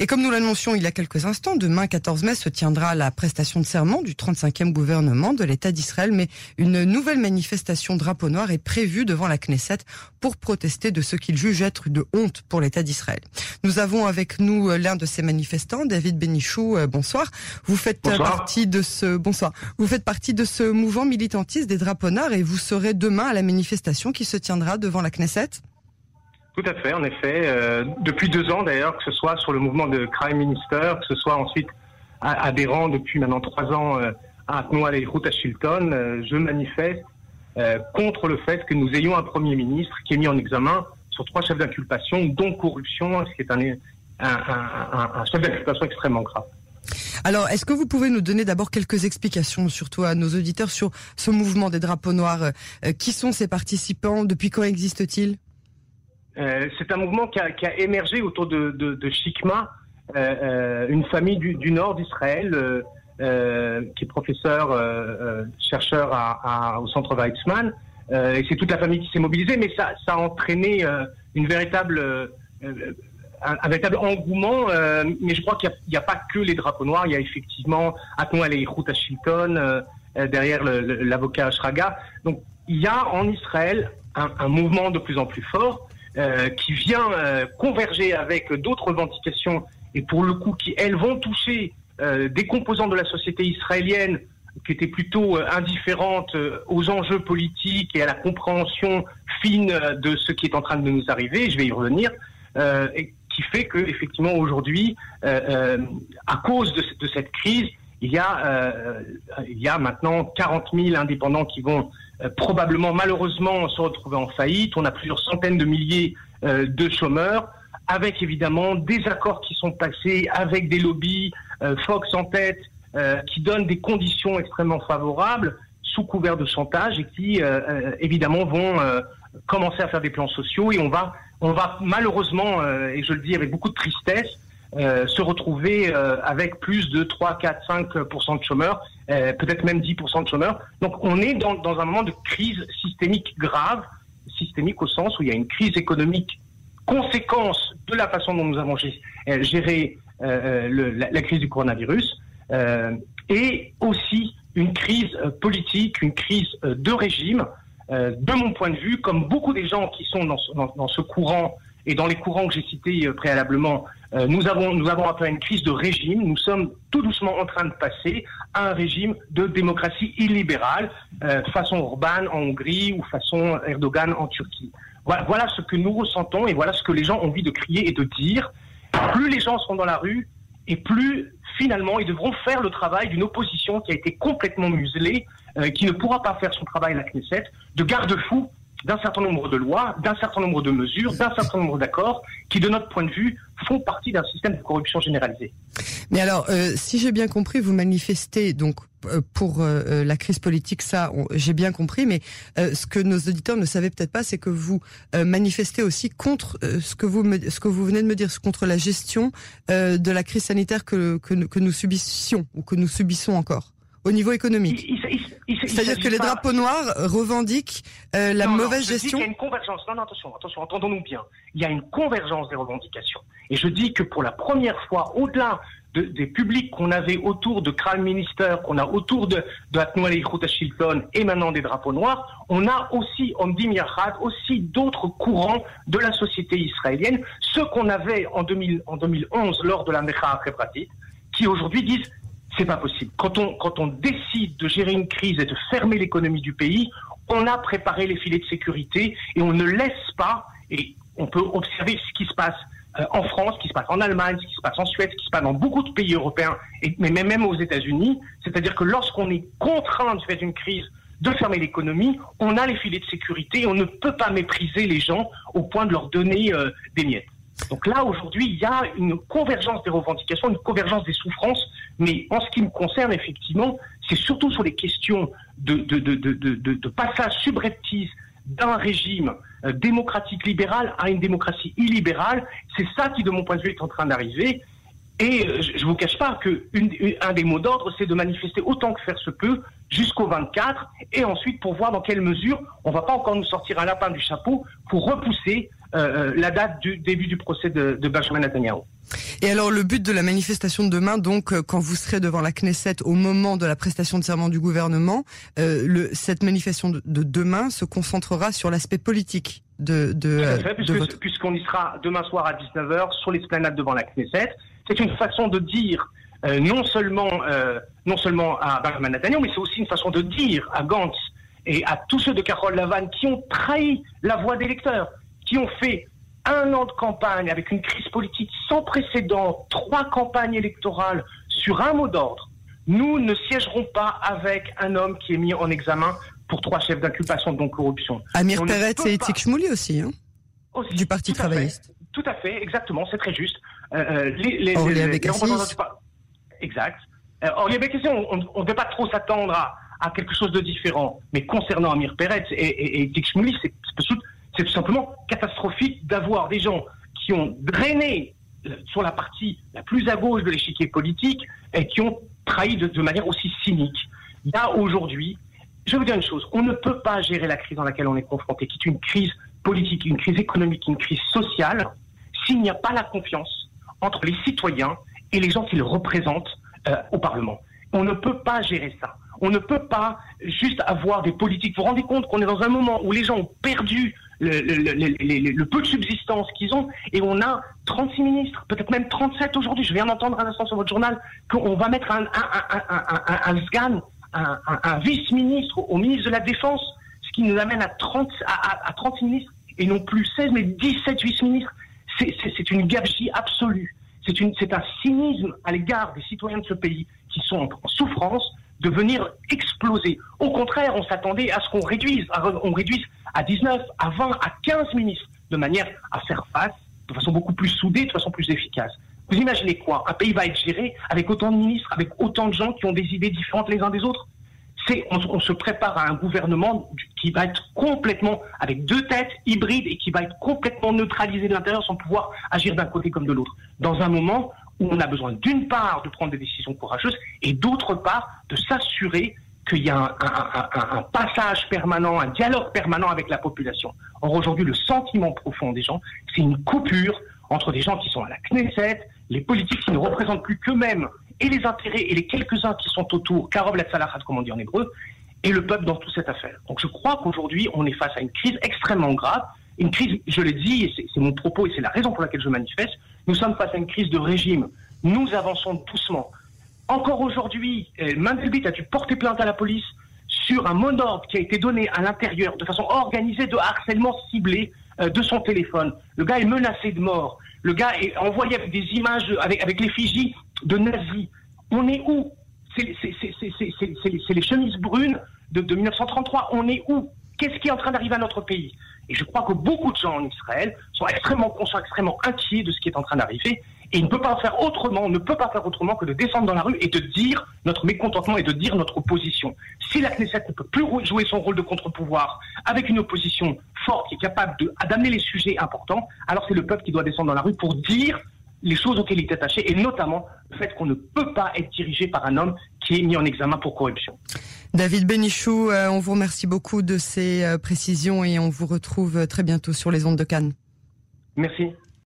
Et comme nous l'annoncions il y a quelques instants, demain 14 mai se tiendra la prestation de serment du 35e gouvernement de l'État d'Israël, mais une nouvelle manifestation drapeau noir est prévue devant la Knesset pour protester de ce qu'il juge être de honte pour l'État d'Israël. Nous avons avec nous euh, l'un de ces manifestants, David Benichou. Euh, bonsoir. Vous faites euh, partie de ce bonsoir. Vous faites partie de ce mouvement militantiste des drapeaux noirs et vous serez demain à la manifestation qui se tiendra devant la Knesset. Tout à fait, en effet. Euh, depuis deux ans d'ailleurs, que ce soit sur le mouvement de Crime Minister, que ce soit ensuite adhérent depuis maintenant trois ans euh, à Noël et Route à Chilton, euh, je manifeste contre le fait que nous ayons un Premier ministre qui est mis en examen sur trois chefs d'inculpation, dont corruption, ce qui est un chef d'inculpation extrêmement grave. Alors, est-ce que vous pouvez nous donner d'abord quelques explications, surtout à nos auditeurs, sur ce mouvement des drapeaux noirs Qui sont ces participants Depuis quand existe-t-il? Euh, c'est un mouvement qui a, qui a, émergé autour de, de, de Shikma, euh, euh une famille du, du nord d'Israël, euh, euh qui est professeur, chercheur à, à, au centre Weizmann. et c'est toute la famille qui s'est mobilisée, mais ça, ça a entraîné une véritable un, un, véritable engouement, mais je crois qu'il n'y a, a, pas que les drapeaux noirs, il y a effectivement Atnou et à Shilton, derrière l'avocat Shraga. Donc il y a en Israël un, un, mouvement de plus en plus fort euh, qui vient euh, converger avec d'autres revendications et pour le coup qui, elles, vont toucher euh, des composants de la société israélienne qui étaient plutôt indifférentes aux enjeux politiques et à la compréhension fine de ce qui est en train de nous arriver, je vais y revenir, et qui fait que effectivement aujourd'hui, à cause de, de, cette crise, il y a, il y a maintenant 40 000 indépendants qui vont probablement malheureusement se retrouver en faillite. On a plusieurs centaines de milliers euh, de chômeurs, avec évidemment des accords qui sont passés, avec des lobbies, euh, Fox en tête, qui donnent des conditions extrêmement favorables sous couvert de chantage et qui évidemment vont commencer à faire des plans sociaux et on va, on va malheureusement, et je le dis avec beaucoup de tristesse, euh, se retrouver euh, avec plus de 3, 4, 5 de chômeurs, euh, peut-être même 10 de chômeurs. Donc on est dans, un moment de crise systémique grave, systémique au sens où il y a une crise économique conséquence de la façon dont nous avons géré la, crise du coronavirus, et aussi une crise politique, une crise de régime. de mon point de vue, comme beaucoup des gens qui sont dans ce courant et dans les courants que j'ai cités préalablement, euh, nous avons nous avons une crise de régime. Nous sommes tout doucement en train de passer à un régime de démocratie illibérale, euh, façon Orban en Hongrie ou façon Erdogan en Turquie. Voilà, ce que nous ressentons et voilà ce que les gens ont envie de crier et de dire. Plus les gens seront dans la rue et plus finalement ils devront faire le travail d'une opposition qui a été complètement muselée, euh, qui ne pourra pas faire son travail à la Knesset, de garde-fou d'un certain nombre de lois, d'un certain nombre de mesures, d'un certain nombre d'accords qui, de notre point de vue, font partie d'un système de corruption généralisée. Mais alors, euh, si j'ai bien compris, vous manifestez donc euh, pour euh, la crise politique, ça, j'ai bien compris, mais ce que nos auditeurs ne savaient peut-être pas, c'est que vous manifestez aussi contre ce que vous me, ce que vous venez de me dire, contre la gestion de la crise sanitaire que, que, que nous subissions ou que nous subissons encore au niveau économique. C'est-à-dire que les drapeaux noirs revendiquent euh, la mauvaise gestion. il y a une convergence. Non, non, attention, attention, entendons-nous bien. Il y a une convergence des revendications. Et je dis que pour la première fois, au-delà de, des publics qu'on avait autour de Crime Minister, qu'on a autour de, de Atnoel et Shilton et maintenant des drapeaux noirs, on a aussi, on dit aussi d'autres courants de la société israélienne, ceux qu'on avait en, 2000, en 2011 lors de la Mecha Pratique, qui aujourd'hui disent c'est pas possible. Quand on, quand on décide de gérer une crise et de fermer l'économie du pays, on a préparé les filets de sécurité et on ne laisse pas, et on peut observer ce qui se passe euh, en France, ce qui se passe en Allemagne, ce qui se passe en Suède, ce qui se passe dans beaucoup de pays européens, mais même aux États-Unis. C'est-à-dire que lorsqu'on est contraint de faire une crise de fermer l'économie, on a les filets de sécurité et on ne peut pas mépriser les gens au point de leur donner euh, des miettes. Donc là, aujourd'hui, il y a une convergence des revendications, une convergence des souffrances, mais en ce qui me concerne, effectivement, c'est surtout sur les questions de, passage subreptice d'un régime euh, démocratique libéral à une démocratie illibérale. C'est ça qui, de mon point de vue, est en train d'arriver. Et je ne vous cache pas que un des mots d'ordre, c'est de manifester autant que faire se peut jusqu'au 24, et ensuite pour voir dans quelle mesure on ne va pas encore nous sortir un lapin du chapeau pour repousser euh, euh, la date du début du procès de, de Benjamin Netanyahu. Et alors le but de la manifestation de demain, donc euh, quand vous serez devant la Knesset au moment de la prestation de serment du gouvernement, euh, le, cette manifestation de, demain se concentrera sur l'aspect politique de, de, puisqu'on y sera demain soir à 19h sur l'esplanade devant la Knesset. C'est une façon de dire euh, non seulement non seulement à Benjamin Netanyahu, mais c'est aussi une façon de dire à Gantz et à tous ceux de Carole Lavanne qui ont trahi la voix des électeurs, qui ont fait un an de campagne avec une crise politique sans précédent, trois campagnes électorales sur un mot d'ordre, nous ne siégerons pas avec un homme qui est mis en examen pour trois chefs d'inculpation de non-corruption. Amir Peret et Etik Shmouli aussi, hein du Parti travailliste. Tout à fait, exactement, c'est très juste. Euh, euh les, les, Exact. Euh, or, on ne devait pas trop s'attendre à, quelque chose de différent. Mais concernant Amir Peret et, et, c'est c'est tout simplement catastrophique d'avoir des gens qui ont drainé euh, sur la partie la plus à gauche de l'échiquier politique et qui ont trahi de, manière aussi cynique. Il y a aujourd'hui, je vais vous dire une chose, on ne peut pas gérer la crise dans laquelle on est confronté, qui est une crise politique, une crise économique, une crise sociale, s'il n'y a pas la confiance entre les citoyens et les gens qui le représentent euh, au Parlement. On ne peut pas gérer ça. On ne peut pas juste avoir des politiques. Vous vous rendez compte qu'on est dans un moment où les gens ont perdu le, peu de subsistance qu'ils ont, et on a 36 ministres, peut-être même 37 aujourd'hui. Je viens d'entendre un instant sur votre journal qu'on va mettre un, un, un, vice-ministre au ministre de la Défense, ce qui nous amène à 30, à, 30 ministres, et non plus 16, mais 17 vice-ministres. C'est une gabegie absolue. C'est un cynisme à l'égard des citoyens de ce pays qui sont en souffrance de venir exploser. Au contraire, on s'attendait à ce qu'on réduise, on réduise à 19, à 20, à 15 ministres, de manière à faire face de façon beaucoup plus soudée, de façon plus efficace. Vous imaginez quoi? Un pays va être géré avec autant de ministres, avec autant de gens qui ont des idées différentes les uns des autres? C'est, on, se prépare à un gouvernement qui va être complètement avec deux têtes hybrides et qui va être complètement neutralisé de l'intérieur sans pouvoir agir d'un côté comme de l'autre. Dans un moment où on a besoin d'une part de prendre des décisions courageuses et d'autre part de s'assurer qu'il y a un, passage permanent, un dialogue permanent avec la population. Or aujourd'hui, le sentiment profond des gens, c'est une coupure entre des gens qui sont à la Knesset, les politiques qui ne représentent plus qu'eux-mêmes et les intérêts et les quelques-uns qui sont autour, Karov la Salachat, comme on dit en hébreu, et le peuple dans toute cette affaire. Donc je crois qu'aujourd'hui, on est face à une crise extrêmement grave, une crise, je l'ai dit, et c'est mon propos et c'est la raison pour laquelle je manifeste, nous sommes face à une crise de régime. Nous avançons doucement. Encore aujourd'hui, euh, Mandelbit a dû porter plainte à la police sur un mot d'ordre qui a été donné à l'intérieur de façon organisée de harcèlement ciblé euh, de son téléphone. Le gars est menacé de mort. Le gars est envoyé avec des images avec, avec l'effigie de nazis. On est où C'est les chemises brunes de, de 1933. On est où? Qu'est-ce qui est en train d'arriver à notre pays? Et je crois que beaucoup de gens en Israël sont extrêmement conscients, extrêmement inquiets de ce qui est en train d'arriver. Et il ne peut pas faire autrement, on ne peut pas faire autrement que de descendre dans la rue et de dire notre mécontentement et de dire notre opposition. Si la Knesset ne peut plus jouer son rôle de contre-pouvoir avec une opposition forte qui est capable d'amener les sujets importants, alors c'est le peuple qui doit descendre dans la rue pour dire les choses auxquelles il est attaché, et notamment le fait qu'on ne peut pas être dirigé par un homme qui est mis en examen pour corruption. David Benichou, euh, on vous remercie beaucoup de ces euh, précisions et on vous retrouve très bientôt sur les ondes de Cannes. Merci.